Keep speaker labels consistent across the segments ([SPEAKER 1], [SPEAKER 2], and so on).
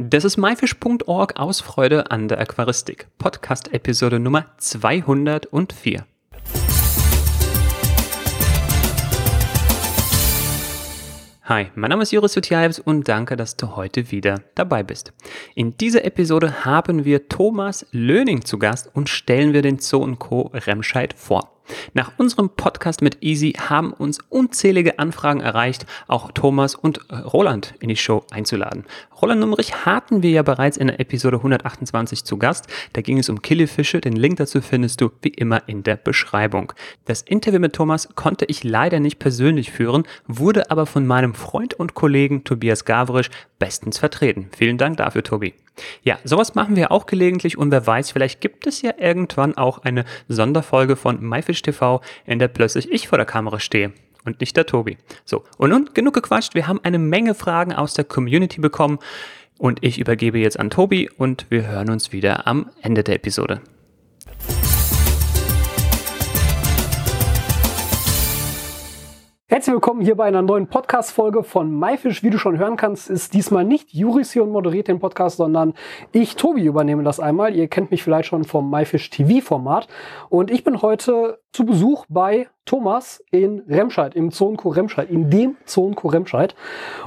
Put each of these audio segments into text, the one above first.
[SPEAKER 1] Das ist myfish.org aus Freude an der Aquaristik. Podcast Episode Nummer 204. Hi, mein Name ist Joris Jutjaevs und danke, dass du heute wieder dabei bist. In dieser Episode haben wir Thomas Löning zu Gast und stellen wir den Zoo Co. Remscheid vor. Nach unserem Podcast mit Easy haben uns unzählige Anfragen erreicht, auch Thomas und äh, Roland in die Show einzuladen. Roland Nummerich hatten wir ja bereits in der Episode 128 zu Gast. Da ging es um Killefische. Den Link dazu findest du wie immer in der Beschreibung. Das Interview mit Thomas konnte ich leider nicht persönlich führen, wurde aber von meinem Freund und Kollegen Tobias Gavrisch bestens vertreten. Vielen Dank dafür, Tobi. Ja, sowas machen wir auch gelegentlich und wer weiß, vielleicht gibt es ja irgendwann auch eine Sonderfolge von MyFish TV, in der plötzlich ich vor der Kamera stehe und nicht der Tobi. So, und nun genug gequatscht, wir haben eine Menge Fragen aus der Community bekommen und ich übergebe jetzt an Tobi und wir hören uns wieder am Ende der Episode.
[SPEAKER 2] Herzlich willkommen hier bei einer neuen Podcast-Folge von MyFish. Wie du schon hören kannst, ist diesmal nicht Juris hier und moderiert den Podcast, sondern ich, Tobi, übernehme das einmal. Ihr kennt mich vielleicht schon vom MyFish TV-Format. Und ich bin heute zu Besuch bei Thomas in Remscheid, im Zonko Remscheid, in dem Zonko Remscheid.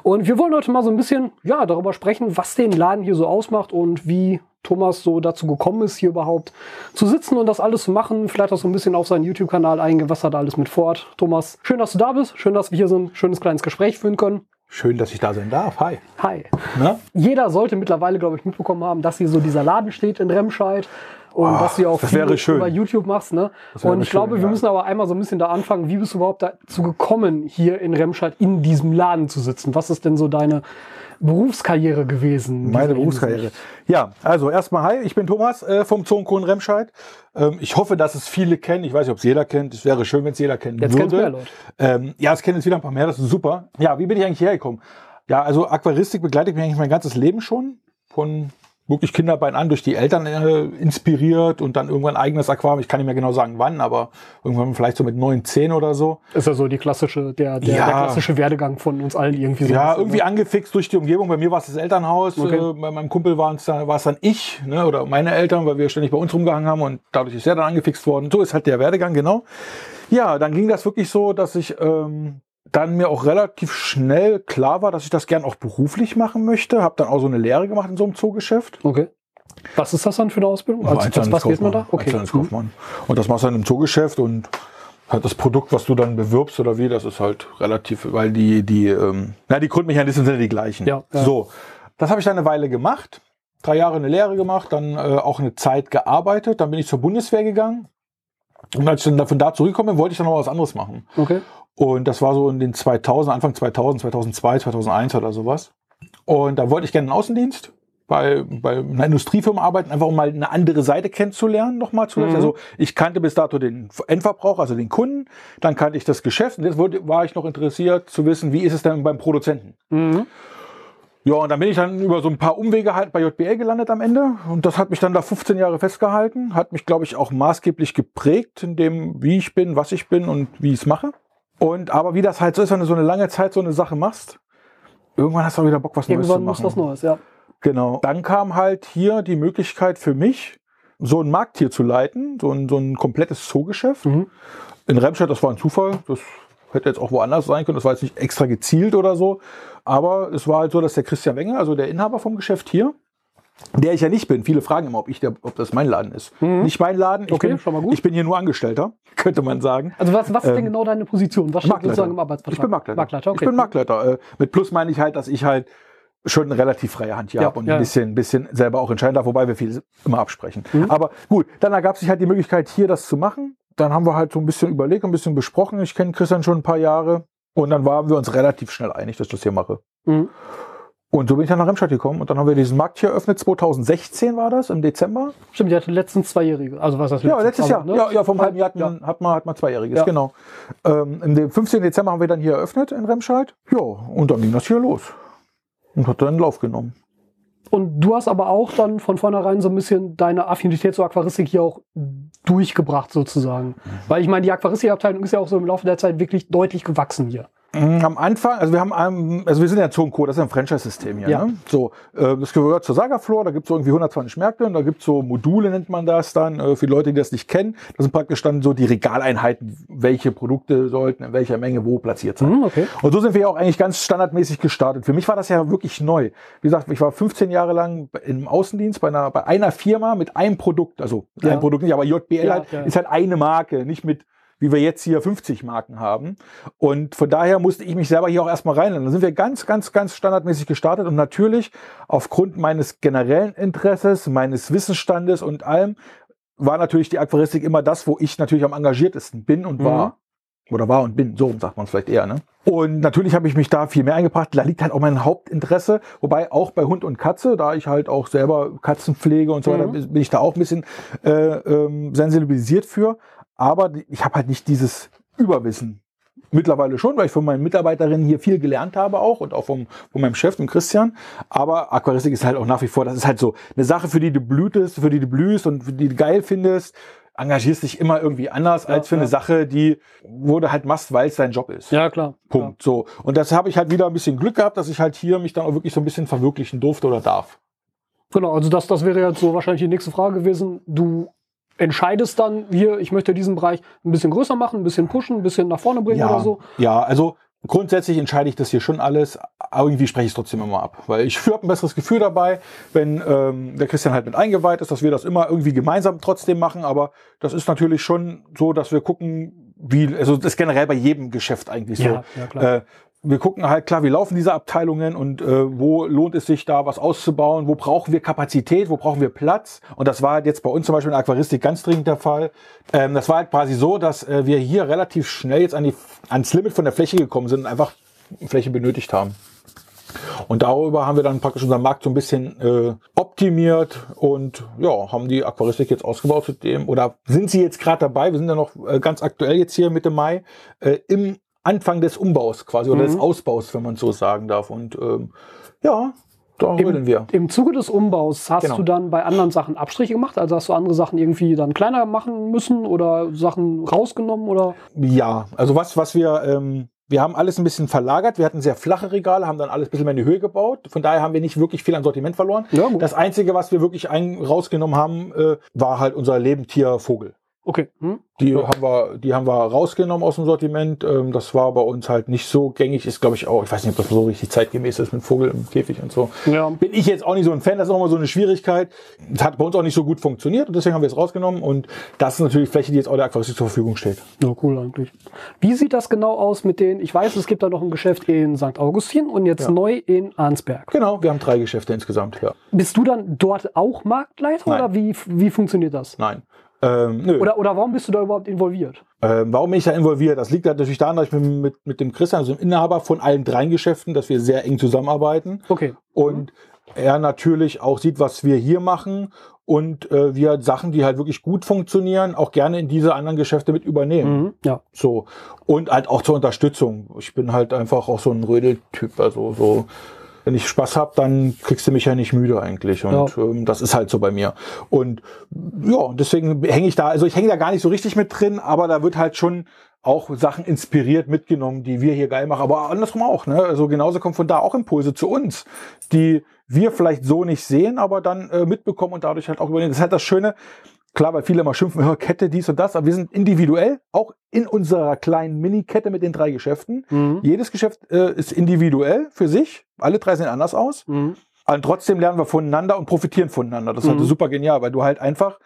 [SPEAKER 2] Und wir wollen heute mal so ein bisschen, ja, darüber sprechen, was den Laden hier so ausmacht und wie Thomas so dazu gekommen ist, hier überhaupt zu sitzen und das alles zu machen. Vielleicht auch so ein bisschen auf seinen YouTube-Kanal eingehen, was er da alles mit fort. Thomas, schön, dass du da bist. Schön, dass wir hier so ein schönes kleines Gespräch führen können.
[SPEAKER 3] Schön, dass ich da sein darf. Hi.
[SPEAKER 2] Hi. Na? Jeder sollte mittlerweile, glaube ich, mitbekommen haben, dass hier so dieser Laden steht in Remscheid und oh, dass du auch
[SPEAKER 3] das viel schön.
[SPEAKER 2] über YouTube machst. Ne? Und ich schön, glaube, wir ja. müssen aber einmal so ein bisschen da anfangen. Wie bist du überhaupt dazu gekommen, hier in Remscheid in diesem Laden zu sitzen? Was ist denn so deine Berufskarriere gewesen?
[SPEAKER 3] Meine Berufskarriere. Ja, also erstmal hi, ich bin Thomas äh, vom Zonkon Remscheid. Ähm, ich hoffe, dass es viele kennen. Ich weiß nicht, ob es jeder kennt. Es wäre schön, wenn es jeder kennen
[SPEAKER 2] jetzt
[SPEAKER 3] würde.
[SPEAKER 2] Mehr Leute.
[SPEAKER 3] Ähm, ja, es kennen jetzt wieder ein paar mehr. Das ist super. Ja, wie bin ich eigentlich hergekommen? Ja, also Aquaristik begleitet mich eigentlich mein ganzes Leben schon. Von wirklich Kinderbein an durch die Eltern äh, inspiriert und dann irgendwann eigenes Aquarium. Ich kann nicht mehr genau sagen wann, aber irgendwann vielleicht so mit neun, zehn oder so.
[SPEAKER 2] Ist ja so die klassische, der, der, ja. der klassische Werdegang von uns allen irgendwie so.
[SPEAKER 3] Ja, irgendwie ne? angefixt durch die Umgebung. Bei mir war es das Elternhaus, okay. äh, bei meinem Kumpel war es dann, dann ich ne, oder meine Eltern, weil wir ständig bei uns rumgehangen haben und dadurch ist er dann angefixt worden. So ist halt der Werdegang, genau. Ja, dann ging das wirklich so, dass ich ähm, dann mir auch relativ schnell klar war, dass ich das gern auch beruflich machen möchte. Habe dann auch so eine Lehre gemacht in so einem Zoogeschäft.
[SPEAKER 2] Okay. Was ist das dann für eine Ausbildung?
[SPEAKER 3] Also, was, was geht man da? Okay. Einzelhandelskaufmann. Und das machst du dann im Zoogeschäft und halt das Produkt, was du dann bewirbst oder wie, das ist halt relativ, weil die, die, ähm, na, die Grundmechanismen sind ja die gleichen.
[SPEAKER 2] Ja, ja.
[SPEAKER 3] So. Das habe ich dann eine Weile gemacht. Drei Jahre eine Lehre gemacht, dann äh, auch eine Zeit gearbeitet. Dann bin ich zur Bundeswehr gegangen. Und als ich dann von da zurückgekommen bin, wollte ich dann noch was anderes machen.
[SPEAKER 2] Okay.
[SPEAKER 3] Und das war so in den 2000, Anfang 2000, 2002, 2001 oder sowas. Und da wollte ich gerne einen Außendienst bei, bei einer Industriefirma arbeiten, einfach um mal eine andere Seite kennenzulernen, nochmal zu. Mhm. Also ich kannte bis dato den Endverbraucher, also den Kunden, dann kannte ich das Geschäft und jetzt war ich noch interessiert zu wissen, wie ist es denn beim Produzenten. Mhm. Ja, und dann bin ich dann über so ein paar Umwege halt bei JBL gelandet am Ende. Und das hat mich dann da 15 Jahre festgehalten, hat mich, glaube ich, auch maßgeblich geprägt in dem, wie ich bin, was ich bin und wie ich es mache. Und aber wie das halt so ist, wenn du so eine lange Zeit so eine Sache machst, irgendwann hast du auch wieder Bock, was
[SPEAKER 2] irgendwann
[SPEAKER 3] Neues zu
[SPEAKER 2] machen. Muss was Neues, ja.
[SPEAKER 3] Genau. Dann kam halt hier die Möglichkeit für mich, so einen Markt hier zu leiten, so ein, so ein komplettes Zoogeschäft. Mhm. In Remscheid, das war ein Zufall. Das hätte jetzt auch woanders sein können. Das war jetzt nicht extra gezielt oder so. Aber es war halt so, dass der Christian Wenger, also der Inhaber vom Geschäft hier, der ich ja nicht bin. Viele fragen immer, ob, ich der, ob das mein Laden ist. Mhm. Nicht mein Laden. Ich,
[SPEAKER 2] okay,
[SPEAKER 3] bin,
[SPEAKER 2] schon mal gut.
[SPEAKER 3] ich bin hier nur Angestellter, könnte man sagen.
[SPEAKER 2] Also was, was ist denn ähm, genau deine Position? Was steht sozusagen im Arbeitsvertrag?
[SPEAKER 3] Ich bin Marktleiter.
[SPEAKER 2] Marktleiter okay.
[SPEAKER 3] Ich bin Marktleiter. Äh, mit Plus meine ich halt, dass ich halt schon eine relativ freie Hand hier ja, habe und ja. ein bisschen, bisschen selber auch entscheiden darf, wobei wir viel immer absprechen. Mhm. Aber gut, dann ergab sich halt die Möglichkeit, hier das zu machen. Dann haben wir halt so ein bisschen überlegt, ein bisschen besprochen. Ich kenne Christian schon ein paar Jahre. Und dann waren wir uns relativ schnell einig, dass ich das hier mache. Mhm. Und so bin ich dann nach Remscheid gekommen und dann haben wir diesen Markt hier eröffnet. 2016 war das, im Dezember.
[SPEAKER 2] Stimmt, die hatte letztens Zweijährige. Also was das
[SPEAKER 3] Ja, letztes Jahr. Ne? Ja, ja, vom halben Jahr hat man, ja. hat man, hat man Zweijähriges, ja. genau. Ähm, Im 15. Dezember haben wir dann hier eröffnet in Remscheid. Ja, und dann ging das hier los. Und hat dann Lauf genommen.
[SPEAKER 2] Und du hast aber auch dann von vornherein so ein bisschen deine Affinität zur Aquaristik hier auch durchgebracht sozusagen. Mhm. Weil ich meine, die Aquaristikabteilung ist ja auch so im Laufe der Zeit wirklich deutlich gewachsen hier.
[SPEAKER 3] Mm, Am Anfang, also wir haben, also wir sind ja Zone Co, das ist ein Franchise-System hier.
[SPEAKER 2] Ja.
[SPEAKER 3] Ne? So, äh, das gehört zur Saga Floor, da gibt es so irgendwie 120 Märkte und da gibt es so Module, nennt man das dann, äh, für die Leute, die das nicht kennen. Das sind praktisch dann so die Regaleinheiten, welche Produkte sollten in welcher Menge wo platziert sein.
[SPEAKER 2] Hm, okay.
[SPEAKER 3] Und so sind wir ja auch eigentlich ganz standardmäßig gestartet. Für mich war das ja wirklich neu. Wie gesagt, ich war 15 Jahre lang im Außendienst bei einer, bei einer Firma mit einem Produkt, also
[SPEAKER 2] Ja.
[SPEAKER 3] ein Produkt nicht, aber JBL
[SPEAKER 2] Ja,
[SPEAKER 3] halt, ist halt eine Marke, nicht mit wie wir jetzt hier 50 Marken haben. Und von daher musste ich mich selber hier auch erstmal reinlassen. Dann sind wir ganz, ganz, ganz standardmäßig gestartet und natürlich aufgrund meines generellen Interesses, meines Wissensstandes und allem war natürlich die Aquaristik immer das, wo ich natürlich am engagiertesten bin und
[SPEAKER 2] Mhm.
[SPEAKER 3] war. Oder war und bin, so sagt man es vielleicht eher. Ne? Und natürlich habe ich mich da viel mehr eingebracht. Da liegt halt auch mein Hauptinteresse. Wobei auch bei Hund und Katze, da ich halt auch selber Katzen pflege und so weiter,
[SPEAKER 2] Mhm.
[SPEAKER 3] bin ich da auch ein bisschen äh, ähm, sensibilisiert für. Aber ich habe halt nicht dieses Überwissen. Mittlerweile schon, weil ich von meinen Mitarbeiterinnen hier viel gelernt habe auch und auch vom, von meinem Chef, dem Christian. Aber Aquaristik ist halt auch nach wie vor, das ist halt so eine Sache, für die du blühtest, für die du blühst und für die du geil findest. Engagierst dich immer irgendwie anders
[SPEAKER 2] Ja,
[SPEAKER 3] als für
[SPEAKER 2] ja.
[SPEAKER 3] eine Sache, die, du halt machst, weil es dein Job ist.
[SPEAKER 2] Ja, klar.
[SPEAKER 3] Punkt. So. Und das habe ich halt wieder ein bisschen Glück gehabt, dass ich halt hier mich dann auch wirklich so ein bisschen verwirklichen durfte oder darf.
[SPEAKER 2] Genau, also das, das wäre jetzt so wahrscheinlich die nächste Frage gewesen. Du entscheidest dann hier, ich möchte diesen Bereich ein bisschen größer machen, ein bisschen pushen, ein bisschen nach vorne bringen
[SPEAKER 3] ja,
[SPEAKER 2] oder so.
[SPEAKER 3] ja, also grundsätzlich entscheide ich das hier schon alles, aber irgendwie spreche ich es trotzdem immer ab. Weil ich habe ein besseres Gefühl dabei, wenn ähm, der Christian halt mit eingeweiht ist, dass wir das immer irgendwie gemeinsam trotzdem machen. Aber das ist natürlich schon so, dass wir gucken, wie, also das ist generell bei jedem Geschäft eigentlich so.
[SPEAKER 2] Ja, ja, klar.
[SPEAKER 3] Äh, wir gucken halt klar, wie laufen diese Abteilungen und äh, wo lohnt es sich da was auszubauen, wo brauchen wir Kapazität, wo brauchen wir Platz. Und das war halt jetzt bei uns zum Beispiel in Aquaristik ganz dringend der Fall. Ähm, das war halt quasi so, dass äh, wir hier relativ schnell jetzt an die, ans Limit von der Fläche gekommen sind und einfach Fläche benötigt haben. Und darüber haben wir dann praktisch unseren Markt so ein bisschen äh, optimiert und ja, haben die Aquaristik jetzt ausgebaut zu dem, oder sind sie jetzt gerade dabei, wir sind ja noch äh, ganz aktuell jetzt hier Mitte Mai, äh, im Anfang des Umbaus quasi oder des
[SPEAKER 2] Mhm.
[SPEAKER 3] Ausbaus, wenn man so sagen darf. Und ähm, ja, da rödeln wir.
[SPEAKER 2] Im Zuge des Umbaus hast
[SPEAKER 3] Genau.
[SPEAKER 2] du dann bei anderen Sachen Abstriche gemacht? Also hast du andere Sachen irgendwie dann kleiner machen müssen oder Sachen rausgenommen oder?
[SPEAKER 3] Ja, also was, was wir, ähm, wir haben alles ein bisschen verlagert. Wir hatten sehr flache Regale, haben dann alles ein bisschen mehr in die Höhe gebaut. Von daher haben wir nicht wirklich viel an Sortiment verloren.
[SPEAKER 2] Ja.
[SPEAKER 3] Das Einzige, was wir wirklich ein, rausgenommen haben, äh, war halt unser Lebendtier Vogel.
[SPEAKER 2] Okay. Hm?
[SPEAKER 3] Die haben wir, die haben wir rausgenommen aus dem Sortiment. Ähm, das war bei uns halt nicht so gängig. Ist, glaube ich, auch, ich weiß nicht, ob das so richtig zeitgemäß ist mit Vogel im Käfig und so.
[SPEAKER 2] Ja.
[SPEAKER 3] Bin ich jetzt auch nicht so ein Fan, das ist auch immer so eine Schwierigkeit. Das hat bei uns auch nicht so gut funktioniert und deswegen haben wir es rausgenommen. Und das ist natürlich Fläche, die jetzt auch der Aquaristik zur Verfügung steht.
[SPEAKER 2] Ja, cool eigentlich. Wie sieht das genau aus mit den, ich weiß, es gibt da noch ein Geschäft in St. Augustin und jetzt
[SPEAKER 3] Ja.
[SPEAKER 2] neu in Arnsberg.
[SPEAKER 3] Genau, wir haben drei Geschäfte insgesamt, ja.
[SPEAKER 2] Bist du dann dort auch Marktleiter
[SPEAKER 3] Nein.
[SPEAKER 2] oder wie, wie funktioniert das?
[SPEAKER 3] Nein. Ähm.
[SPEAKER 2] Oder, oder warum bist du da überhaupt involviert?
[SPEAKER 3] Ähm, warum bin ich da involviert? Das liegt halt natürlich daran, dass ich mit, mit, mit dem Christian, also dem Inhaber von allen drei Geschäften, dass wir sehr eng zusammenarbeiten
[SPEAKER 2] Okay.
[SPEAKER 3] und er natürlich auch sieht, was wir hier machen und äh, wir Sachen, die halt wirklich gut funktionieren, auch gerne in diese anderen Geschäfte mit übernehmen.
[SPEAKER 2] Mhm. Ja.
[SPEAKER 3] So. Und halt auch zur Unterstützung. Ich bin halt einfach auch so ein Rödeltyp. Also so, wenn ich Spaß hab, dann kriegst du mich ja nicht müde eigentlich. Und ähm, das ist halt so bei mir. Und ja, deswegen hänge ich da, also ich hänge da gar nicht so richtig mit drin, aber da wird halt schon auch Sachen inspiriert mitgenommen, die wir hier geil machen. Aber andersrum auch, ne? Also genauso kommen von da auch Impulse zu uns, die wir vielleicht so nicht sehen, aber dann äh, mitbekommen und dadurch halt auch übernehmen. Das ist halt das Schöne, Klar, weil viele immer schimpfen, "Ja, Kette, dies und das, aber wir sind individuell, auch in unserer kleinen Mini-Kette mit den drei Geschäften.
[SPEAKER 2] Mhm.
[SPEAKER 3] Jedes Geschäft äh, ist individuell für sich. Alle drei sehen anders aus.
[SPEAKER 2] Mhm.
[SPEAKER 3] Und trotzdem lernen wir voneinander und profitieren voneinander. Das ist
[SPEAKER 2] Mhm.
[SPEAKER 3] halt super genial, weil du halt einfach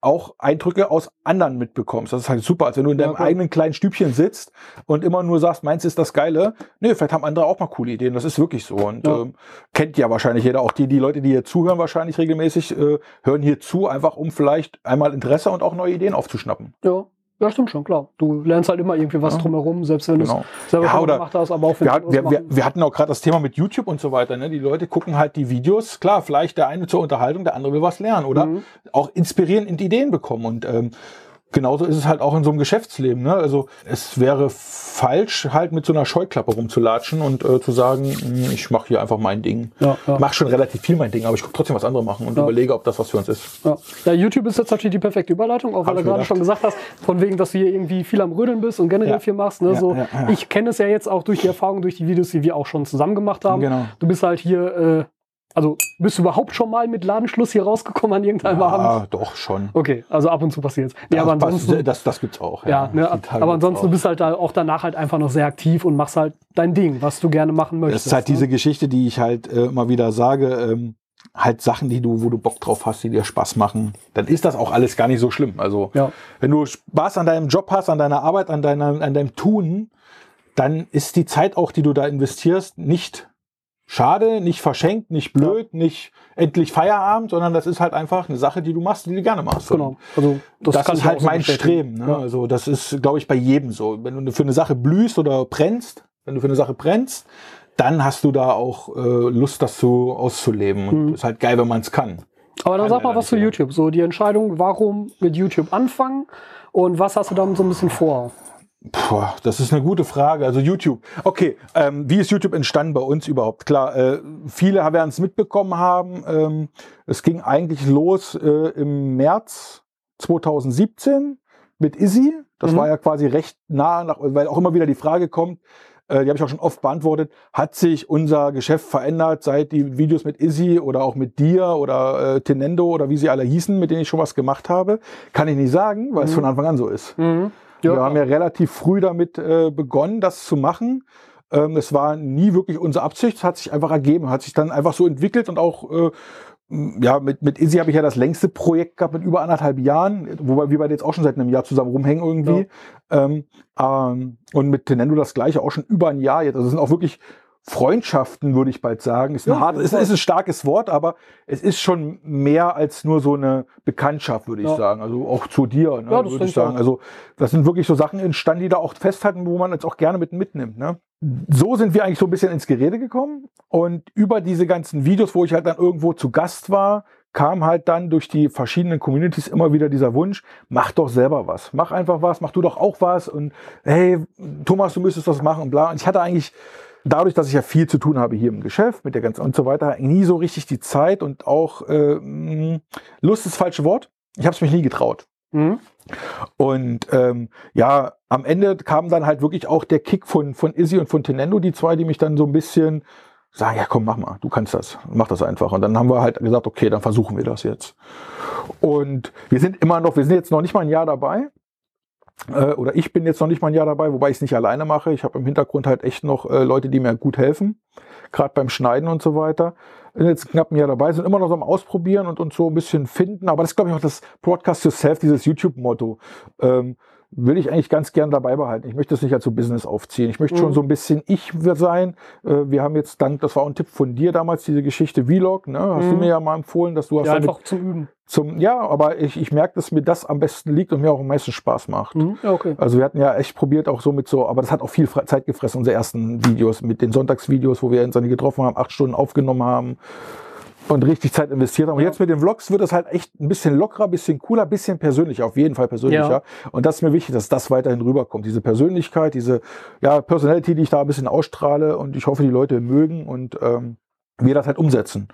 [SPEAKER 3] auch Eindrücke aus anderen mitbekommst. Das ist halt super, als wenn du in
[SPEAKER 2] Ja,
[SPEAKER 3] deinem
[SPEAKER 2] klar.
[SPEAKER 3] eigenen kleinen Stübchen sitzt und immer nur sagst, meins ist das Geile. Nee, vielleicht haben andere auch mal coole Ideen. Das ist wirklich so. Und
[SPEAKER 2] Ja.
[SPEAKER 3] ähm, kennt ja wahrscheinlich jeder, auch die, die Leute, die hier zuhören, wahrscheinlich regelmäßig, äh, hören hier zu, einfach um vielleicht einmal Interesse und auch neue Ideen aufzuschnappen.
[SPEAKER 2] Ja. Ja, stimmt schon, klar. Du lernst halt immer irgendwie was
[SPEAKER 3] Ja.
[SPEAKER 2] drumherum, selbst wenn du
[SPEAKER 3] Genau.
[SPEAKER 2] es selber
[SPEAKER 3] Ja,
[SPEAKER 2] gemacht hast, aber auch wenn
[SPEAKER 3] Wir,
[SPEAKER 2] du
[SPEAKER 3] hat, wir, wir, wir hatten auch gerade das Thema mit YouTube und so weiter. Ne? Die Leute gucken halt die Videos. Klar, vielleicht der eine zur Unterhaltung, der andere will was lernen oder
[SPEAKER 2] Mhm.
[SPEAKER 3] auch inspirieren und Ideen bekommen. Und ähm, genauso ist es halt auch in so einem Geschäftsleben. Ne? Also es wäre falsch, halt mit so einer Scheuklappe rumzulatschen und äh, zu sagen, hm, ich mache hier einfach mein Ding.
[SPEAKER 2] Ja, ja.
[SPEAKER 3] Ich mache schon relativ viel mein Ding, aber ich gucke trotzdem was andere machen und
[SPEAKER 2] Ja.
[SPEAKER 3] überlege, ob das was für uns ist.
[SPEAKER 2] Ja. ja, YouTube ist jetzt natürlich die perfekte Überleitung, auch weil du gerade
[SPEAKER 3] gedacht.
[SPEAKER 2] schon gesagt hast, von wegen, dass du hier irgendwie viel am Rödeln bist und generell viel machst. Ne? So,
[SPEAKER 3] ja, ja.
[SPEAKER 2] Ich kenne es ja jetzt auch durch die Erfahrung, durch die Videos, die wir auch schon zusammen gemacht haben.
[SPEAKER 3] Genau.
[SPEAKER 2] Du bist halt hier, äh, also bist du überhaupt schon mal mit Ladenschluss hier rausgekommen an irgendeinem Abend?
[SPEAKER 3] Ja, doch schon.
[SPEAKER 2] Okay, also ab und zu passiert Nee,
[SPEAKER 3] das,
[SPEAKER 2] aber ansonsten,
[SPEAKER 3] das, das gibt's auch.
[SPEAKER 2] ja, ne,
[SPEAKER 3] Die Tage
[SPEAKER 2] aber ansonsten du
[SPEAKER 3] auch.
[SPEAKER 2] bist halt da auch danach halt einfach noch sehr aktiv und machst halt dein Ding, was du gerne machen möchtest.
[SPEAKER 3] Das ist halt
[SPEAKER 2] ne?
[SPEAKER 3] diese Geschichte, die ich halt äh, immer wieder sage, ähm, halt Sachen, die du, wo du Bock drauf hast, die dir Spaß machen, dann ist das auch alles gar nicht so schlimm. Also
[SPEAKER 2] Ja.
[SPEAKER 3] wenn du Spaß an deinem Job hast, an deiner Arbeit, an deiner, an deinem Tun, dann ist die Zeit auch, die du da investierst, nicht schade, nicht verschenkt, nicht blöd, nicht endlich Feierabend, sondern das ist halt einfach eine Sache, die du machst, die du gerne machst.
[SPEAKER 2] Genau. Also
[SPEAKER 3] Das,
[SPEAKER 2] kann
[SPEAKER 3] ist halt mein. Streben. Ne?
[SPEAKER 2] Ja.
[SPEAKER 3] Also das ist, glaube ich, bei jedem so. Wenn du für eine Sache blühst oder brennst, wenn du für eine Sache brennst, dann hast du da auch äh, Lust, das so auszuleben.
[SPEAKER 2] Mhm.
[SPEAKER 3] Und ist halt geil, wenn man es kann.
[SPEAKER 2] Aber dann sag mal was zu
[SPEAKER 3] ja.
[SPEAKER 2] YouTube. So die Entscheidung, warum mit YouTube anfangen und was hast du damit so ein bisschen vor?
[SPEAKER 3] Puh, das ist eine gute Frage. Also YouTube. Okay, ähm, wie ist YouTube entstanden bei uns überhaupt? Klar, äh, viele werden es mitbekommen haben. Ähm, es ging eigentlich los äh, im März 2017 mit Izzy. Das
[SPEAKER 2] Mhm.
[SPEAKER 3] war ja quasi recht nah, nach, weil auch immer wieder die Frage kommt, äh, die habe ich auch schon oft beantwortet, hat sich unser Geschäft verändert, seit die Videos mit Izzy oder auch mit dir oder äh, Tenendo oder wie sie alle hießen, mit denen ich schon was gemacht habe? Kann ich nicht sagen, weil es
[SPEAKER 2] Mhm.
[SPEAKER 3] von Anfang an so ist.
[SPEAKER 2] Ja.
[SPEAKER 3] Wir haben ja relativ früh damit äh, begonnen, das zu machen. Ähm, es war nie wirklich unsere Absicht, es hat sich einfach ergeben, hat sich dann einfach so entwickelt und auch äh, ja, mit, mit Izzy habe ich ja das längste Projekt gehabt mit über anderthalb Jahren, wobei wir beide jetzt auch schon seit einem Jahr zusammen rumhängen irgendwie. Ähm, ähm, und mit Tenendo das gleiche, auch schon über ein Jahr jetzt. Also es sind auch wirklich Freundschaften, würde ich bald sagen. Ist, ein
[SPEAKER 2] Ja,
[SPEAKER 3] hart, ist, ist ein starkes Wort, aber es ist schon mehr als nur so eine Bekanntschaft, würde ich
[SPEAKER 2] Ja.
[SPEAKER 3] sagen. Also auch zu dir, ne,
[SPEAKER 2] Ja, das
[SPEAKER 3] würde ich sagen.
[SPEAKER 2] auch.
[SPEAKER 3] Also das sind wirklich so Sachen entstanden, die da auch festhalten, wo man jetzt auch gerne mit mitnimmt. Ne? So sind wir eigentlich so ein bisschen ins Gerede gekommen. Und über diese ganzen Videos, wo ich halt dann irgendwo zu Gast war, kam halt dann durch die verschiedenen Communities immer wieder dieser Wunsch, mach doch selber was. Mach einfach was, mach du doch auch was. Und hey, Thomas, du müsstest das machen und bla. Und ich hatte eigentlich dadurch, dass ich ja viel zu tun habe hier im Geschäft mit der ganzen und so weiter, nie so richtig die Zeit und auch äh, Lust ist das falsche Wort. Ich habe es mich nie getraut.
[SPEAKER 2] Mhm.
[SPEAKER 3] Und ähm, ja, am Ende kam dann halt wirklich auch der Kick von, von Izzy und von Tenendo, die zwei, die mich dann so ein bisschen sagen, ja komm, mach mal, du kannst das, mach das einfach. Und dann haben wir halt gesagt, okay, dann versuchen wir das jetzt. Und wir sind immer noch, wir sind jetzt noch nicht mal ein Jahr dabei. Äh, oder ich bin jetzt noch nicht mal ein Jahr dabei, wobei ich es nicht alleine mache. Ich habe im Hintergrund halt echt noch äh, Leute, die mir gut helfen, gerade beim Schneiden und so weiter. Bin jetzt knapp ein Jahr dabei, sind immer noch so am Ausprobieren und uns so ein bisschen finden. Aber das ist, glaube ich, auch das Broadcast Yourself, dieses YouTube-Motto. Ähm, will ich eigentlich ganz gern dabei behalten. Ich möchte es nicht als so Business aufziehen. Ich möchte
[SPEAKER 2] Mhm.
[SPEAKER 3] schon so ein bisschen ich sein. Äh, wir haben jetzt dank, das war auch ein Tipp von dir damals, diese Geschichte Vlog, ne? Hast du
[SPEAKER 2] Mhm.
[SPEAKER 3] mir ja mal empfohlen, dass du hast
[SPEAKER 2] Ja, einfach zum Üben.
[SPEAKER 3] zum, ja, aber ich, ich merke, dass mir das am besten liegt und mir auch am meisten Spaß macht.
[SPEAKER 2] Mhm. Okay.
[SPEAKER 3] Also wir hatten ja echt probiert auch so mit so, aber das hat auch viel Zeit gefressen, unsere ersten Videos mit den Sonntagsvideos, wo wir uns dann getroffen haben, acht Stunden aufgenommen haben und richtig Zeit investiert haben. Und
[SPEAKER 2] Ja.
[SPEAKER 3] jetzt mit den Vlogs wird es halt echt ein bisschen lockerer, ein bisschen cooler, ein bisschen persönlicher, auf jeden Fall persönlicher.
[SPEAKER 2] Ja.
[SPEAKER 3] Und das ist mir wichtig, dass das weiterhin rüberkommt. Diese Persönlichkeit, diese ja, Personality, die ich da ein bisschen ausstrahle und ich hoffe, die Leute mögen und ähm, wir das halt umsetzen.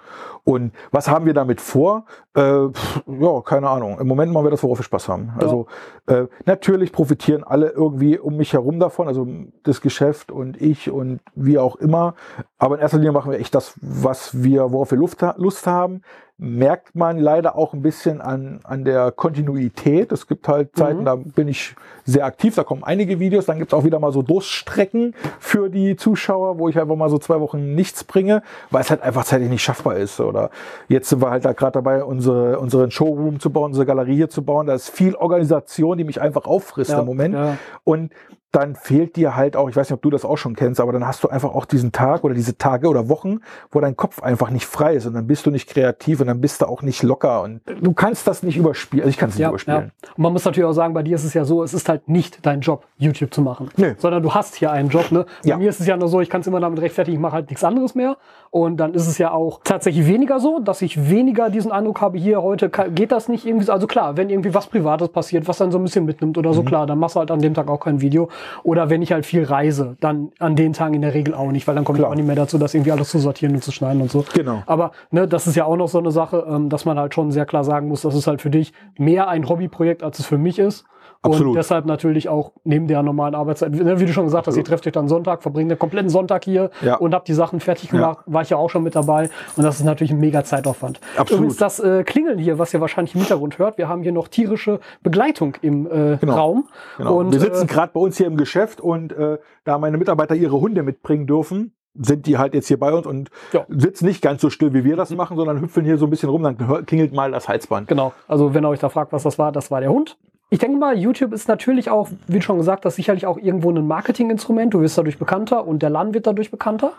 [SPEAKER 3] Und was haben wir damit vor? Äh, pff, ja, keine Ahnung. Im Moment machen wir das, worauf wir Spaß haben.
[SPEAKER 2] Ja.
[SPEAKER 3] Also äh, natürlich profitieren alle irgendwie um mich herum davon, also das Geschäft und ich und wie auch immer. Aber in erster Linie machen wir echt das, was wir, worauf wir Luft, Lust haben. Merkt man leider auch ein bisschen an, an der Kontinuität. Es gibt halt Zeiten,
[SPEAKER 2] Mhm.
[SPEAKER 3] da bin ich sehr aktiv, da kommen einige Videos, dann gibt es auch wieder mal so Durststrecken für die Zuschauer, wo ich einfach mal so zwei Wochen nichts bringe, weil es halt einfach zeitlich nicht schaffbar ist. Oder jetzt sind wir halt da gerade dabei, unsere, unseren Showroom zu bauen, unsere Galerie hier zu bauen. Da ist viel Organisation, die mich einfach auffrisst
[SPEAKER 2] Ja,
[SPEAKER 3] im Moment.
[SPEAKER 2] ja.
[SPEAKER 3] Und dann fehlt dir halt auch, ich weiß nicht, ob du das auch schon kennst, aber dann hast du einfach auch diesen Tag oder diese Tage oder Wochen, wo dein Kopf einfach nicht frei ist und dann bist du nicht kreativ und dann bist du auch nicht locker und du kannst das nicht überspielen. Also ich kann es nicht
[SPEAKER 2] Ja, ja.
[SPEAKER 3] überspielen.
[SPEAKER 2] Und man muss natürlich auch sagen, bei dir ist es ja so, es ist halt nicht dein Job, YouTube zu machen.
[SPEAKER 3] Nee.
[SPEAKER 2] Sondern du hast hier einen Job. Ne? Bei
[SPEAKER 3] Ja.
[SPEAKER 2] mir ist es ja nur so, ich kann es immer damit rechtfertigen, ich mache halt nichts anderes mehr. Und dann ist es ja auch tatsächlich weniger so, dass ich weniger diesen Eindruck habe, hier heute kann, geht das nicht irgendwie so. Also klar, wenn irgendwie was Privates passiert, was dann so ein bisschen mitnimmt oder so,
[SPEAKER 3] Mhm.
[SPEAKER 2] klar, dann machst du halt an dem Tag auch kein Video. Oder wenn ich halt viel reise, dann an den Tagen in der Regel auch nicht, weil dann komme ich
[SPEAKER 3] Klar.
[SPEAKER 2] auch nicht mehr dazu, das irgendwie alles zu sortieren und zu schneiden und so.
[SPEAKER 3] Genau.
[SPEAKER 2] Aber ne, das ist ja auch noch so eine Sache, ähm, dass man halt schon sehr klar sagen muss, das ist halt für dich mehr ein Hobbyprojekt, als es für mich ist. Und
[SPEAKER 3] Absolut.
[SPEAKER 2] deshalb natürlich auch neben der normalen Arbeitszeit, ne, wie du schon gesagt hast, ihr trefft euch dann Sonntag, verbringt den kompletten Sonntag hier
[SPEAKER 3] Ja.
[SPEAKER 2] und habt die Sachen fertig gemacht. War ich ja auch schon mit dabei. Und das ist natürlich ein mega Zeitaufwand.
[SPEAKER 3] Absolut.
[SPEAKER 2] Übrigens das äh, Klingeln hier, was ihr wahrscheinlich im Hintergrund hört, wir haben hier noch tierische Begleitung im äh,
[SPEAKER 3] Genau.
[SPEAKER 2] Raum.
[SPEAKER 3] Genau.
[SPEAKER 2] Und,
[SPEAKER 3] wir sitzen
[SPEAKER 2] äh,
[SPEAKER 3] gerade bei uns hier im Geschäft und äh, da meine Mitarbeiter ihre Hunde mitbringen dürfen, sind die halt jetzt hier bei uns und
[SPEAKER 2] Ja.
[SPEAKER 3] sitzen nicht ganz so still, wie wir das machen, sondern hüpfeln hier so ein bisschen rum, dann klingelt mal das Halsband.
[SPEAKER 2] Genau. Also wenn ihr euch da fragt, was das war, das war der Hund. Ich denke mal, YouTube ist natürlich auch, wie schon gesagt, das sicherlich auch irgendwo ein Marketinginstrument. Du wirst dadurch bekannter und der Laden wird dadurch bekannter.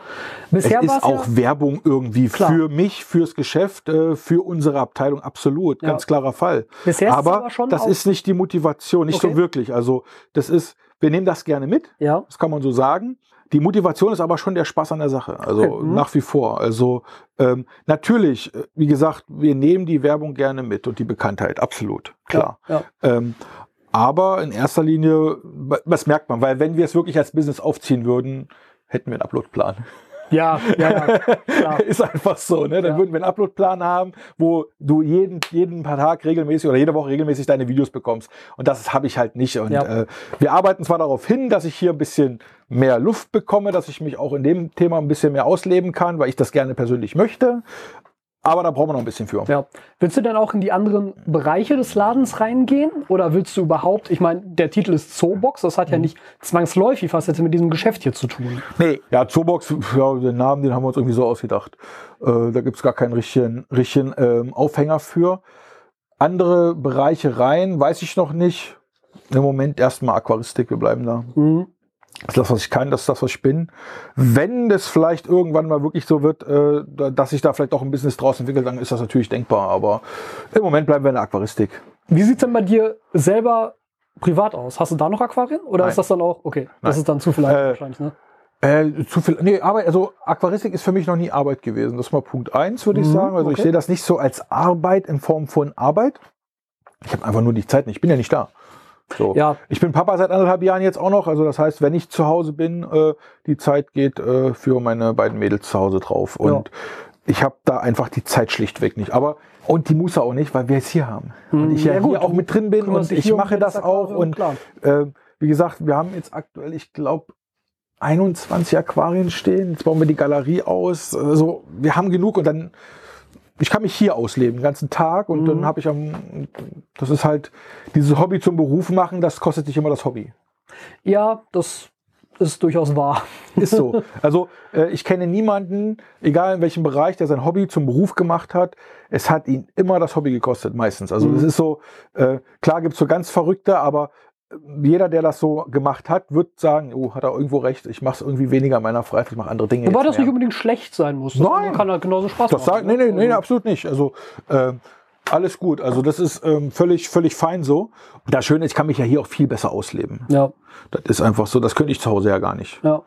[SPEAKER 3] Es
[SPEAKER 2] Bisher
[SPEAKER 3] ist
[SPEAKER 2] war's
[SPEAKER 3] auch
[SPEAKER 2] ja,
[SPEAKER 3] Werbung irgendwie
[SPEAKER 2] Klar.
[SPEAKER 3] für mich, fürs Geschäft, äh, für unsere Abteilung, absolut,
[SPEAKER 2] Ja.
[SPEAKER 3] ganz klarer Fall.
[SPEAKER 2] Bisher ist es
[SPEAKER 3] aber
[SPEAKER 2] aber schon
[SPEAKER 3] das ist nicht die Motivation, nicht
[SPEAKER 2] Okay.
[SPEAKER 3] so wirklich. Also das ist, wir nehmen das gerne mit,
[SPEAKER 2] ja,
[SPEAKER 3] das kann man so sagen. Die Motivation ist aber schon der Spaß an der Sache. Also
[SPEAKER 2] mhm.
[SPEAKER 3] nach wie vor. Also ähm, natürlich, äh, wie gesagt, wir nehmen die Werbung gerne mit und die Bekanntheit, absolut, klar.
[SPEAKER 2] Ja,
[SPEAKER 3] Ähm, aber in erster Linie, was merkt man? Weil wenn wir es wirklich als Business aufziehen würden, hätten wir einen Uploadplan.
[SPEAKER 2] Ja, ja, ja,
[SPEAKER 3] ist einfach so, ne? Dann
[SPEAKER 2] Ja.
[SPEAKER 3] würden wir einen Uploadplan haben, wo du jeden, jeden paar Tag regelmäßig oder jede Woche regelmäßig deine Videos bekommst. Und das habe ich halt nicht. Und
[SPEAKER 2] Ja.
[SPEAKER 3] äh, wir arbeiten zwar darauf hin, dass ich hier ein bisschen mehr Luft bekomme, dass ich mich auch in dem Thema ein bisschen mehr ausleben kann, weil ich das gerne persönlich möchte. Aber da brauchen wir noch ein bisschen für.
[SPEAKER 2] Ja. Willst du denn auch in die anderen Bereiche des Ladens reingehen? Oder willst du überhaupt, ich meine, der Titel ist Zoobox, das
[SPEAKER 3] Mhm.
[SPEAKER 2] hat ja nicht zwangsläufig was jetzt mit diesem Geschäft hier zu tun.
[SPEAKER 3] Nee. Ja, Zoobox, ja, den Namen, den haben wir uns irgendwie so ausgedacht. Äh, da gibt's gar keinen richtigen, richtigen ähm, Aufhänger für. Andere Bereiche rein, weiß ich noch nicht. Im Moment erstmal Aquaristik, wir bleiben da.
[SPEAKER 2] Mhm.
[SPEAKER 3] Das ist das, was ich kann, das ist das, was ich bin. Wenn das vielleicht irgendwann mal wirklich so wird, äh, da- dass sich da vielleicht auch ein Business draus entwickelt, dann ist das natürlich denkbar. Aber im Moment bleiben wir in der Aquaristik.
[SPEAKER 2] Wie sieht's denn bei dir selber privat aus? Hast du da noch Aquarien? Oder
[SPEAKER 3] Nein.
[SPEAKER 2] ist das dann auch, okay, das
[SPEAKER 3] Nein.
[SPEAKER 2] ist dann zu viel
[SPEAKER 3] Äh,
[SPEAKER 2] wahrscheinlich, ne?
[SPEAKER 3] Äh, zu viel, nee, Arbeit, also Aquaristik ist für mich noch nie Arbeit gewesen. Das ist mal Punkt eins, würde ich
[SPEAKER 2] Mhm,
[SPEAKER 3] sagen. Also ich
[SPEAKER 2] okay.
[SPEAKER 3] sehe das nicht so als Arbeit in Form von Arbeit. Ich habe einfach nur die Zeit nicht. Ich bin ja nicht da. So.
[SPEAKER 2] Ja,
[SPEAKER 3] Ich bin Papa seit anderthalb Jahren jetzt auch noch. Also das heißt, wenn ich zu Hause bin, äh, die Zeit geht äh, für meine beiden Mädels zu Hause drauf. Und ich habe da einfach die Zeit schlichtweg nicht. Aber und die muss er auch nicht, weil wir es hier haben. Und ich ja,
[SPEAKER 2] Hm, Ja, gut,
[SPEAKER 3] hier auch mit drin bin und ich mache das auch.
[SPEAKER 2] und
[SPEAKER 3] äh, wie gesagt, wir haben jetzt aktuell, ich glaube, 21 Aquarien stehen. Jetzt bauen wir die Galerie aus. Also wir haben genug und dann ich kann mich hier ausleben den ganzen Tag und
[SPEAKER 2] Mhm.
[SPEAKER 3] dann habe ich am das ist halt dieses Hobby zum Beruf machen, das kostet dich immer das Hobby.
[SPEAKER 2] ja, das ist durchaus wahr.
[SPEAKER 3] Ist so. Also äh, ich kenne niemanden, egal in welchem Bereich, der sein Hobby zum Beruf gemacht hat. Es hat ihn immer das Hobby gekostet, meistens. Also
[SPEAKER 2] Mhm.
[SPEAKER 3] es ist so, äh, klar gibt's so ganz Verrückte, aber jeder, der das so gemacht hat, wird sagen, oh, hat er irgendwo recht, ich mache es irgendwie weniger in meiner Freizeit, ich mache andere Dinge.
[SPEAKER 2] Wobei das
[SPEAKER 3] mehr.
[SPEAKER 2] nicht unbedingt schlecht sein muss. Das
[SPEAKER 3] Nein.
[SPEAKER 2] kann halt genauso Spaß
[SPEAKER 3] Das sagt, nee,
[SPEAKER 2] machen.
[SPEAKER 3] nee, nee, nee,
[SPEAKER 2] Also-
[SPEAKER 3] absolut nicht. Also ähm, alles gut. Also das ist ähm, völlig, völlig fein so. Und das Schöne ist, ich kann mich ja hier auch viel besser ausleben.
[SPEAKER 2] Ja,
[SPEAKER 3] Das ist einfach so, das könnte ich zu Hause ja gar nicht.
[SPEAKER 2] ja.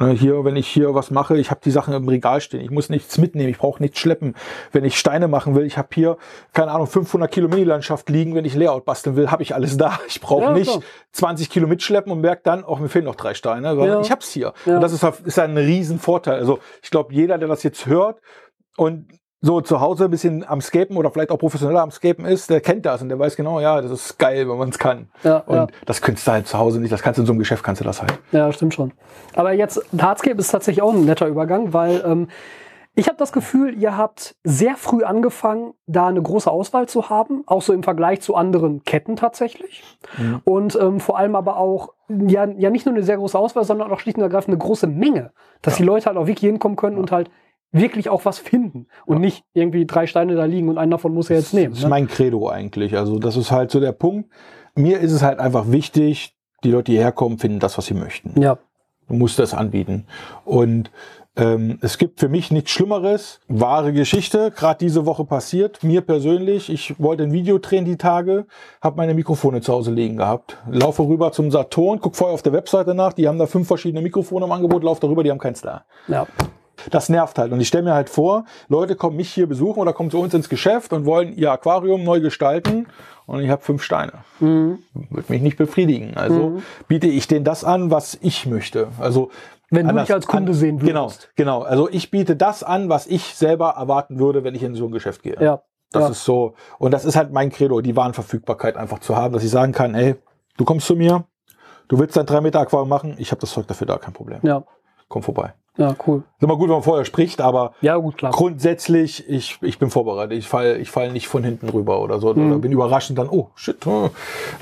[SPEAKER 3] Ne, hier, wenn ich hier was mache, ich habe die Sachen im Regal stehen. Ich muss nichts mitnehmen, ich brauche nichts schleppen. Wenn ich Steine machen will, ich habe hier, keine Ahnung, 500 Kilo Mini-Landschaft liegen. Wenn ich Layout basteln will, habe ich alles da. Ich brauche
[SPEAKER 2] Ja,
[SPEAKER 3] nicht
[SPEAKER 2] klar.
[SPEAKER 3] 20 Kilo mitschleppen und merke dann, auch mir fehlen noch drei Steine, weil
[SPEAKER 2] Ja.
[SPEAKER 3] ich hab's hier.
[SPEAKER 2] Ja.
[SPEAKER 3] Und das ist, ist ein riesen Vorteil. Also ich glaube, jeder, der das jetzt hört und so zu Hause ein bisschen am Scapen oder vielleicht auch professioneller am Scapen ist, der kennt das und der weiß genau, ja, das ist geil, wenn man es kann.
[SPEAKER 2] Ja,
[SPEAKER 3] und
[SPEAKER 2] ja.
[SPEAKER 3] das könntest du halt zu Hause nicht, das kannst du in so einem Geschäft, kannst du das halt.
[SPEAKER 2] Ja, stimmt schon. Aber jetzt, Hardscape ist tatsächlich auch ein netter Übergang, weil ähm, ich habe das Gefühl, ihr habt sehr früh angefangen, da eine große Auswahl zu haben, auch so im Vergleich zu anderen Ketten tatsächlich.
[SPEAKER 3] Mhm.
[SPEAKER 2] Und ähm, vor allem aber auch, ja, ja nicht nur eine sehr große Auswahl, sondern auch schlicht und ergreifend eine große Menge, dass die Leute halt auch wirklich hinkommen können und halt wirklich auch was finden und nicht irgendwie drei Steine da liegen und einen davon muss er jetzt nehmen.
[SPEAKER 3] Das ist
[SPEAKER 2] Ne?
[SPEAKER 3] mein Credo eigentlich. Also das ist halt so der Punkt. Mir ist es halt einfach wichtig, die Leute, die herkommen, finden das, was sie möchten.
[SPEAKER 2] Ja,
[SPEAKER 3] Du musst das anbieten. Und ähm, es gibt für mich nichts Schlimmeres. Wahre Geschichte, gerade diese Woche passiert. Mir persönlich, ich wollte ein Video drehen die Tage, habe meine Mikrofone zu Hause liegen gehabt. Laufe rüber zum Saturn, guck vorher auf der Webseite nach, die haben da fünf verschiedene Mikrofone im Angebot, laufe darüber, die haben keins da.
[SPEAKER 2] ja.
[SPEAKER 3] Das nervt halt. Und ich stelle mir halt vor, Leute kommen mich hier besuchen oder kommen zu uns ins Geschäft und wollen ihr Aquarium neu gestalten und ich habe fünf Steine.
[SPEAKER 2] Mhm.
[SPEAKER 3] Wird mich nicht befriedigen. Also
[SPEAKER 2] Mhm.
[SPEAKER 3] biete ich denen das an, was ich möchte. Also
[SPEAKER 2] Wenn du dich als Kunde
[SPEAKER 3] an-
[SPEAKER 2] sehen
[SPEAKER 3] Genau,
[SPEAKER 2] würdest.
[SPEAKER 3] genau. Also ich biete das an, was ich selber erwarten würde, wenn ich in so ein Geschäft gehe.
[SPEAKER 2] Ja.
[SPEAKER 3] Das
[SPEAKER 2] ja.
[SPEAKER 3] ist so. Und das ist halt mein Credo, die Warenverfügbarkeit einfach zu haben, dass ich sagen kann, ey, du kommst zu mir, du willst dein 3 Meter Aquarium machen, ich habe das Zeug dafür da, kein Problem.
[SPEAKER 2] ja.
[SPEAKER 3] Komm vorbei.
[SPEAKER 2] Ja, cool.
[SPEAKER 3] Ist immer gut, wenn man vorher spricht, aber
[SPEAKER 2] Ja, gut, klar.
[SPEAKER 3] grundsätzlich, ich, ich bin vorbereitet. Ich fall ich fall nicht von hinten rüber oder so.
[SPEAKER 2] Mhm.
[SPEAKER 3] Oder bin überraschend dann, oh, shit. oh.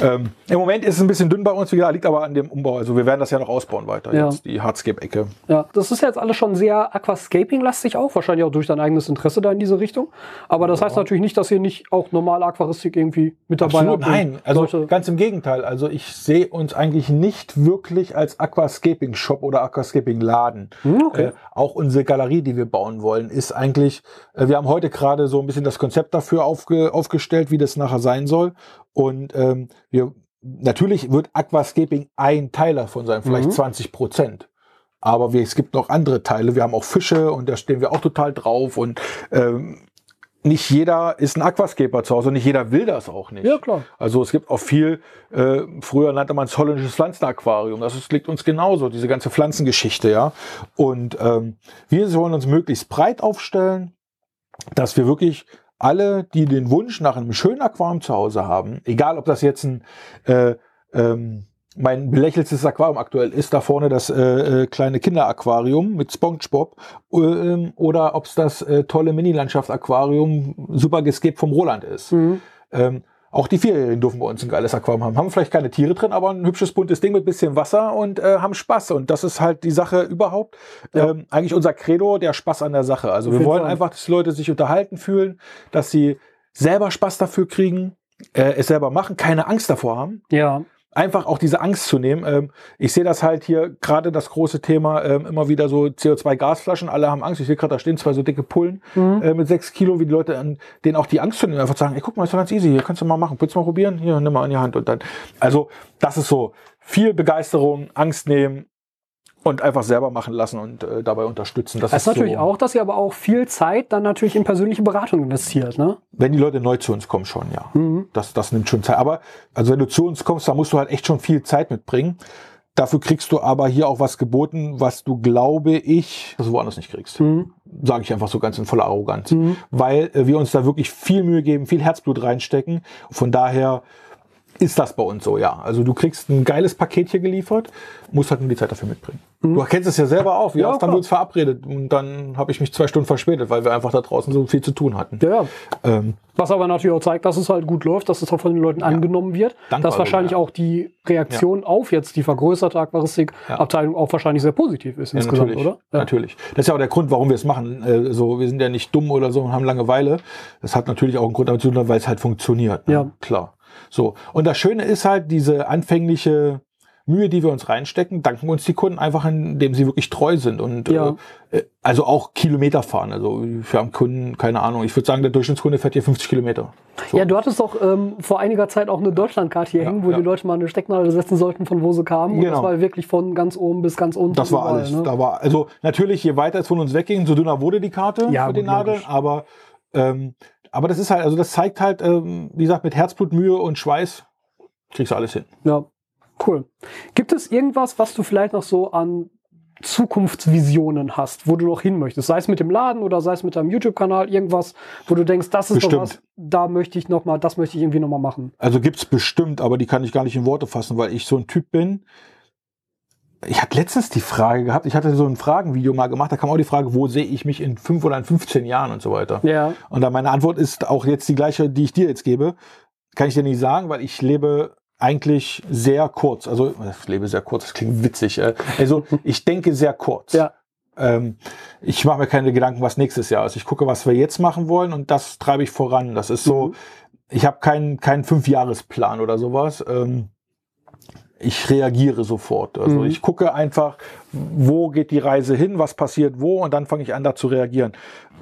[SPEAKER 3] Ähm, Im Moment ist es ein bisschen dünn bei uns, wie gesagt, liegt aber an dem Umbau. Also wir werden das ja noch ausbauen weiter,
[SPEAKER 2] Ja.
[SPEAKER 3] jetzt die Hardscape-Ecke.
[SPEAKER 2] Ja, das ist jetzt alles schon sehr Aquascaping-lastig auch, wahrscheinlich auch durch dein eigenes Interesse da in diese Richtung. Aber das heißt natürlich nicht, dass ihr nicht auch normale Aquaristik irgendwie mit dabei
[SPEAKER 3] Absolut,
[SPEAKER 2] habt.
[SPEAKER 3] nein. Also ganz im Gegenteil. Also ich sehe uns eigentlich nicht wirklich als Aquascaping-Shop oder Aquascaping-Laden.
[SPEAKER 2] Hm, okay.
[SPEAKER 3] Äh, auch unsere Galerie, die wir bauen wollen, ist eigentlich, äh, wir haben heute gerade so ein bisschen das Konzept dafür aufge, aufgestellt, wie das nachher sein soll. Und ähm, wir, natürlich wird Aquascaping ein Teil davon sein, vielleicht
[SPEAKER 2] Mhm.
[SPEAKER 3] 20 Prozent. Aber wir, es gibt noch andere Teile. Wir haben auch Fische und da stehen wir auch total drauf. Und ähm, nicht jeder ist ein Aquascaper zu Hause und nicht jeder will das auch nicht.
[SPEAKER 2] Ja, klar.
[SPEAKER 3] Also es gibt auch viel, äh, früher nannte man es holländisches Pflanzenaquarium. Das ist, liegt uns genauso, diese ganze Pflanzengeschichte, ja. Und ähm, wir wollen uns möglichst breit aufstellen, dass wir wirklich alle, die den Wunsch nach einem schönen Aquarium zu Hause haben, egal ob das jetzt ein äh, ähm, mein belächeltes Aquarium aktuell ist da vorne das äh, äh, kleine Kinderaquarium mit SpongeBob ähm, oder ob es das äh, tolle Mini-Landschaft-Aquarium super gescape vom Roland ist.
[SPEAKER 2] Mhm.
[SPEAKER 3] Ähm, auch die Vierjährigen dürfen bei uns ein geiles Aquarium haben. Haben vielleicht keine Tiere drin, aber ein hübsches buntes Ding mit bisschen Wasser und äh, haben Spaß. Und das ist halt die Sache überhaupt.
[SPEAKER 2] Ja.
[SPEAKER 3] Ähm, eigentlich unser Credo, der Spaß an der Sache. Also wir wollen einfach, dass die Leute sich unterhalten fühlen, dass sie selber Spaß dafür kriegen, äh, es selber machen, keine Angst davor haben
[SPEAKER 2] Ja.
[SPEAKER 3] Einfach auch diese Angst zu nehmen. Ähm, ich sehe das halt hier gerade das große Thema ähm, immer wieder so CO2-Gasflaschen. Alle haben Angst. Ich sehe gerade, da stehen zwei so dicke Pullen
[SPEAKER 2] Mhm.
[SPEAKER 3] äh, mit sechs Kilo, wie die Leute an denen auch die Angst zu nehmen, einfach sagen, ey, guck mal, ist doch ganz easy, hier kannst du mal machen, willst du mal probieren? Hier, nimm mal an die Hand und dann. Also das ist so viel Begeisterung, Angst nehmen und einfach selber machen lassen und äh, dabei unterstützen. Das
[SPEAKER 2] Das ist natürlich
[SPEAKER 3] so,
[SPEAKER 2] auch, dass ihr aber auch viel Zeit dann natürlich in persönliche Beratung investiert, ne?
[SPEAKER 3] Wenn die Leute neu zu uns kommen, schon, ja.
[SPEAKER 2] Mhm.
[SPEAKER 3] Das, das nimmt schon Zeit. Aber also wenn du zu uns kommst, da musst du halt echt schon viel Zeit mitbringen. Dafür kriegst du aber hier auch was geboten, was du, glaube ich, das du woanders nicht kriegst.
[SPEAKER 2] Mhm.
[SPEAKER 3] Sage ich einfach so ganz in voller Arroganz.
[SPEAKER 2] Mhm.
[SPEAKER 3] Weil äh, wir uns da wirklich viel Mühe geben, viel Herzblut reinstecken. Von daher ist das bei uns so, ja. Also du kriegst ein geiles Paket hier geliefert, musst halt nur die Zeit dafür mitbringen. Du kennst es ja selber auch. Wie
[SPEAKER 2] Mhm. Ja,
[SPEAKER 3] oft haben wir uns verabredet und dann habe ich mich zwei Stunden verspätet, weil wir einfach da draußen so viel zu tun hatten.
[SPEAKER 2] Ja, ja.
[SPEAKER 3] Ähm,
[SPEAKER 2] Was aber natürlich auch zeigt, dass es halt gut läuft, dass es auch von den Leuten angenommen wird.
[SPEAKER 3] Dankbar
[SPEAKER 2] dass wahrscheinlich auch die Reaktion auf jetzt die vergrößerte Aquaristik-Abteilung auch wahrscheinlich sehr positiv ist
[SPEAKER 3] Ja,
[SPEAKER 2] insgesamt,
[SPEAKER 3] natürlich,
[SPEAKER 2] oder? Ja.
[SPEAKER 3] Natürlich. Das ist ja auch der Grund, warum wir es machen. Äh, so, wir sind ja nicht dumm oder so und haben Langeweile. Das hat natürlich auch einen Grund damit zu tun, weil es halt funktioniert. Ne?
[SPEAKER 2] Ja.
[SPEAKER 3] Klar. So. Und das Schöne ist halt, diese anfängliche Mühe, die wir uns reinstecken, danken uns die Kunden einfach, indem sie wirklich treu sind und
[SPEAKER 2] Ja.
[SPEAKER 3] äh, also auch Kilometer fahren. Also wir haben Kunden, keine Ahnung, ich würde sagen, der Durchschnittskunde fährt hier 50 Kilometer. So.
[SPEAKER 2] Ja, du hattest doch ähm, vor einiger Zeit auch eine Deutschlandkarte hier
[SPEAKER 3] Ja,
[SPEAKER 2] hängen, wo
[SPEAKER 3] ja.
[SPEAKER 2] die Leute mal eine Stecknadel setzen sollten, von wo sie kamen. Und das
[SPEAKER 3] Genau.
[SPEAKER 2] war wirklich von ganz oben bis ganz unten.
[SPEAKER 3] Das war
[SPEAKER 2] überall,
[SPEAKER 3] alles.
[SPEAKER 2] Ne?
[SPEAKER 3] Da war, also natürlich, je weiter es von uns wegging, so dünner wurde die Karte
[SPEAKER 2] Ja,
[SPEAKER 3] für Nadeln,
[SPEAKER 2] logisch.
[SPEAKER 3] aber ähm, aber das ist halt, also das zeigt halt, ähm, wie gesagt, mit Herzblut, Mühe und Schweiß kriegst du alles hin.
[SPEAKER 2] Ja, cool. Gibt es irgendwas, was du vielleicht noch so an Zukunftsvisionen hast, wo du noch hin möchtest? Sei es mit dem Laden oder sei es mit deinem YouTube-Kanal, irgendwas, wo du denkst, das ist doch
[SPEAKER 3] Bestimmt.
[SPEAKER 2] was, da möchte ich noch mal, das möchte ich irgendwie noch mal machen.
[SPEAKER 3] Also gibt's bestimmt, aber die kann ich gar nicht in Worte fassen, weil ich so ein Typ bin. Ich hatte letztens die Frage gehabt, ich hatte so ein Fragenvideo mal gemacht, da kam auch die Frage, wo sehe ich mich in fünf oder in 15 Jahren und so weiter.
[SPEAKER 2] Ja,
[SPEAKER 3] Und da meine Antwort ist auch jetzt die gleiche, die ich dir jetzt gebe. Kann ich dir nicht sagen, weil ich lebe eigentlich sehr kurz. Also ich lebe sehr kurz, das klingt witzig. äh. Also ich denke sehr kurz.
[SPEAKER 2] ja,
[SPEAKER 3] Ähm, ich mache mir keine Gedanken, was nächstes Jahr ist. Ich gucke, was wir jetzt machen wollen und das treibe ich voran. Das ist so,
[SPEAKER 2] Mhm.
[SPEAKER 3] ich habe keinen keinen Fünfjahresplan oder sowas. Ähm, ich reagiere sofort. Also
[SPEAKER 2] Mhm.
[SPEAKER 3] ich gucke einfach, wo geht die Reise hin, was passiert wo und dann fange ich an, da zu reagieren.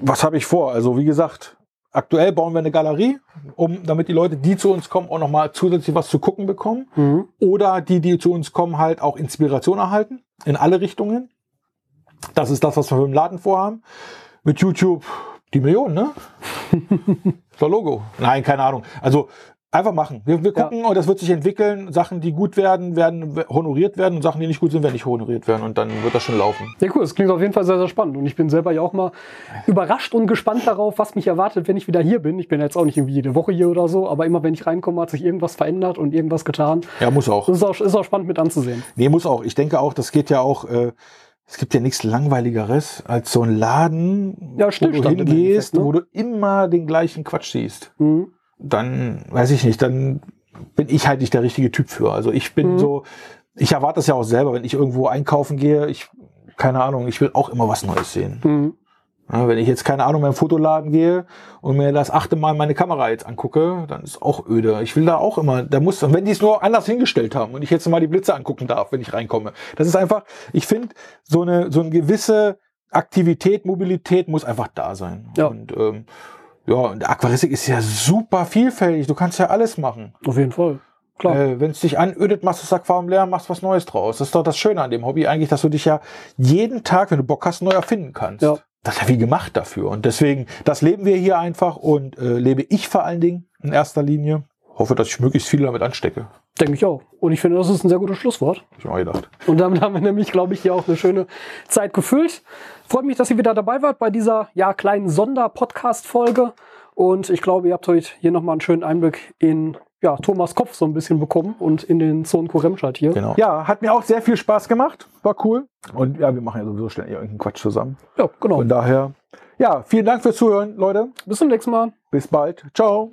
[SPEAKER 3] Was habe ich vor? Also wie gesagt, aktuell bauen wir eine Galerie, um, damit die Leute, die zu uns kommen, auch nochmal zusätzlich was zu gucken bekommen.
[SPEAKER 2] mhm.
[SPEAKER 3] Oder die, die zu uns kommen, halt auch Inspiration erhalten in alle Richtungen. Das ist das, was wir mit dem Laden vorhaben. Mit YouTube die Millionen, ne? so Logo. Nein, keine Ahnung. Also einfach machen. Wir, wir gucken ja. und das wird sich entwickeln. Sachen, die gut werden, werden honoriert werden und Sachen, die nicht gut sind, werden nicht honoriert werden und dann wird das schon laufen.
[SPEAKER 2] Ja, cool. Das klingt auf jeden Fall sehr, sehr spannend und ich bin selber ja auch mal überrascht und gespannt darauf, was mich erwartet, wenn ich wieder hier bin. Ich bin jetzt auch nicht irgendwie jede Woche hier oder so, aber immer wenn ich reinkomme, hat sich irgendwas verändert und irgendwas getan.
[SPEAKER 3] Ja, muss auch.
[SPEAKER 2] Das ist auch, ist auch spannend mit anzusehen.
[SPEAKER 3] Nee, muss auch. Ich denke auch, das geht ja auch, äh, es gibt ja nichts langweiligeres als so ein Laden,
[SPEAKER 2] ja,
[SPEAKER 3] wo du hingehst, ne? wo du immer den gleichen Quatsch siehst. Mhm. Dann, weiß ich nicht, dann bin ich halt nicht der richtige Typ für. Also ich bin mhm. so, ich erwarte das ja auch selber, wenn ich irgendwo einkaufen gehe, ich, keine Ahnung, ich will auch immer was Neues sehen. Mhm. Ja, wenn ich jetzt, keine Ahnung, in einen Fotoladen gehe und mir das achte Mal meine Kamera jetzt angucke, dann ist auch öde. Ich will da auch immer, da muss, wenn die es nur anders hingestellt haben und ich jetzt mal die Blitze angucken darf, wenn ich reinkomme. Das ist einfach, ich finde, so eine, so eine gewisse Aktivität, Mobilität muss einfach da sein.
[SPEAKER 2] Ja.
[SPEAKER 3] Und, ähm, ja, und Aquaristik ist ja super vielfältig. Du kannst ja alles machen.
[SPEAKER 2] Auf jeden Fall.
[SPEAKER 3] Klar. Äh, Wenn es dich anödet, machst du das Aquarium leer, machst was Neues draus. Das ist doch das Schöne an dem Hobby eigentlich, dass du dich ja jeden Tag, wenn du Bock hast, neu erfinden kannst.
[SPEAKER 2] Ja
[SPEAKER 3] das ist ja wie gemacht dafür. Und deswegen, das leben wir hier einfach und äh, lebe ich vor allen Dingen in erster Linie. Hoffe, dass ich möglichst viele damit anstecke.
[SPEAKER 2] Denke ich auch. Und ich finde, das ist ein sehr gutes Schlusswort.
[SPEAKER 3] Hab ich auch gedacht.
[SPEAKER 2] Und damit haben wir nämlich, glaube ich, hier auch eine schöne Zeit gefüllt. Freut mich, dass ihr wieder dabei wart bei dieser ja, kleinen Sonder-Podcast-Folge. Und ich glaube, ihr habt heute hier nochmal einen schönen Einblick in ja, Thomas Kopf so ein bisschen bekommen und in den Zonen Remscheid hier.
[SPEAKER 3] Genau. Ja, hat mir auch sehr viel Spaß gemacht. War cool. Und ja, wir machen ja sowieso schnell irgendeinen Quatsch zusammen.
[SPEAKER 2] Ja, genau.
[SPEAKER 3] Von daher, ja, vielen Dank fürs Zuhören, Leute.
[SPEAKER 2] Bis zum nächsten Mal.
[SPEAKER 3] Bis bald. Ciao.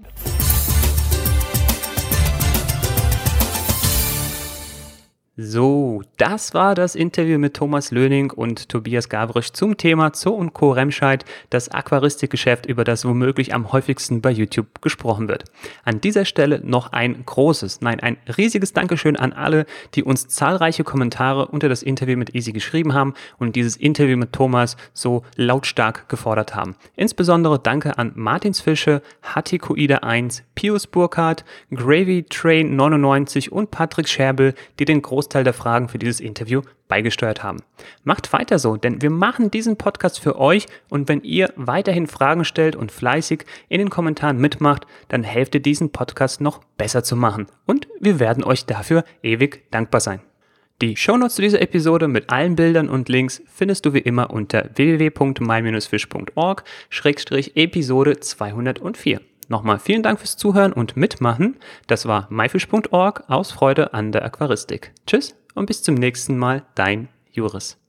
[SPEAKER 1] So, das war das Interview mit Thomas Löning und Tobias Gavrisch zum Thema Zoo und Co. Remscheid, das Aquaristikgeschäft, über das womöglich am häufigsten bei YouTube gesprochen wird. An dieser Stelle noch ein großes, nein, ein riesiges Dankeschön an alle, die uns zahlreiche Kommentare unter das Interview mit Easy geschrieben haben und dieses Interview mit Thomas so lautstark gefordert haben. Insbesondere danke an Martins Fische, Hatikoida 1, Pius Burkhardt, Gravy Train 99 und Patrick Scherbel, die den Großteil Großteil der Fragen für dieses Interview beigesteuert haben. Macht weiter so, denn wir machen diesen Podcast für euch und wenn ihr weiterhin Fragen stellt und fleißig in den Kommentaren mitmacht, dann helft ihr diesen Podcast noch besser zu machen und wir werden euch dafür ewig dankbar sein. Die Shownotes zu dieser Episode mit allen Bildern und Links findest du wie immer unter www.my-fish.org-episode 204. Nochmal vielen Dank fürs Zuhören und Mitmachen. Das war myfish.org aus Freude an der Aquaristik. Tschüss und bis zum nächsten Mal, dein Juris.